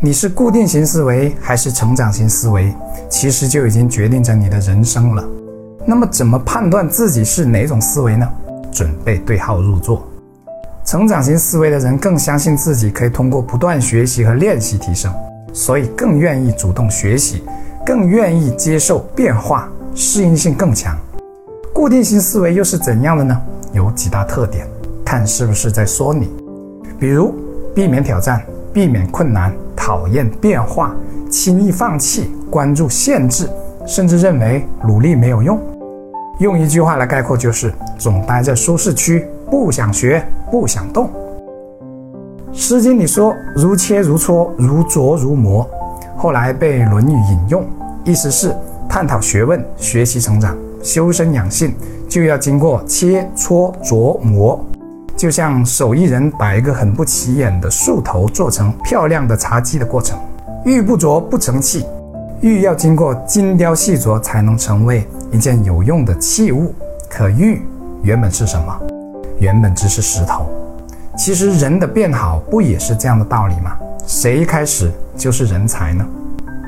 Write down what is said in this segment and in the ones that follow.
你是固定型思维还是成长型思维，其实就已经决定着你的人生了。那么，怎么判断自己是哪种思维呢？准备对号入座。成长型思维的人更相信自己可以通过不断学习和练习提升，所以更愿意主动学习，更愿意接受变化，适应性更强。固定型思维又是怎样的呢？有几大特点，看是不是在说你。比如，避免挑战，避免困难，讨厌变化，轻易放弃，关注限制，甚至认为努力没有用。用一句话来概括，就是总待在舒适区，不想学。不想动，《诗经》里说“如切如磋，如琢如磨”，后来被《论语》引用，意思是探讨学问、学习成长、修身养性，就要经过切磋琢磨，就像手艺人把一个很不起眼的树头做成漂亮的茶几的过程。玉不琢不成器，玉要经过精雕细琢才能成为一件有用的器物。可玉原本是什么？原本只是石头，其实人的变好不也是这样的道理吗？谁一开始就是人才呢？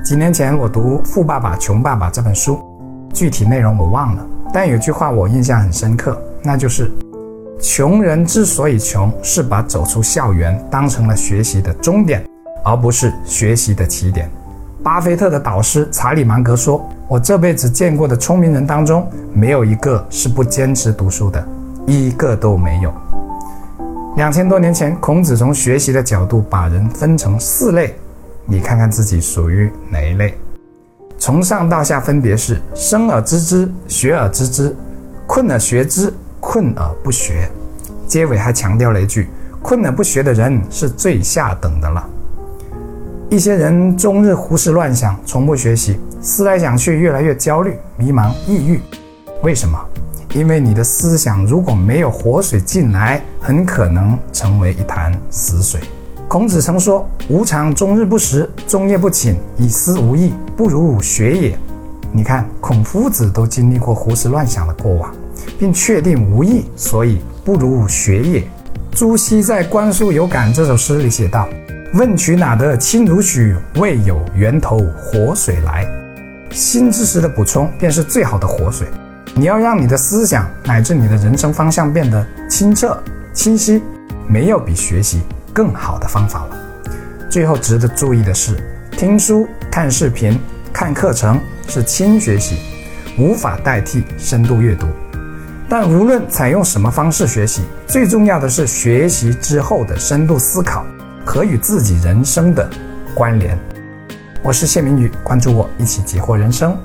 几年前我读《富爸爸穷爸爸》这本书，具体内容我忘了，但有句话我印象很深刻，那就是：穷人之所以穷，是把走出校园当成了学习的终点，而不是学习的起点。巴菲特的导师查理芒格说：“我这辈子见过的聪明人当中，没有一个是不坚持读书的。”一个都没有。两千多年前，孔子从学习的角度把人分成四类，你看看自己属于哪一类？从上到下分别是：生而知之，学而知之，困而学之，困而不学。结尾还强调了一句：困而不学的人是最下等的了。一些人终日胡思乱想，从不学习，思来想去越来越焦虑、迷茫、抑郁。为什么？因为你的思想如果没有活水进来，很可能成为一潭死水。孔子曾说：“吾尝终日不食，终夜不寝，以思无益，不如学也。”你看，孔夫子都经历过胡思乱想的过往，并确定无益，所以不如学也。朱熹在《观书有感》这首诗里写道：“问渠哪得清如许？为有源头活水来。”新知识的补充便是最好的活水。你要让你的思想乃至你的人生方向变得清澈清晰，没有比学习更好的方法了。最后值得注意的是，听书、看视频、看课程是轻学习，无法代替深度阅读。但无论采用什么方式学习，最重要的是学习之后的深度思考和与自己人生的关联。我是谢明宇，关注我，一起解惑人生。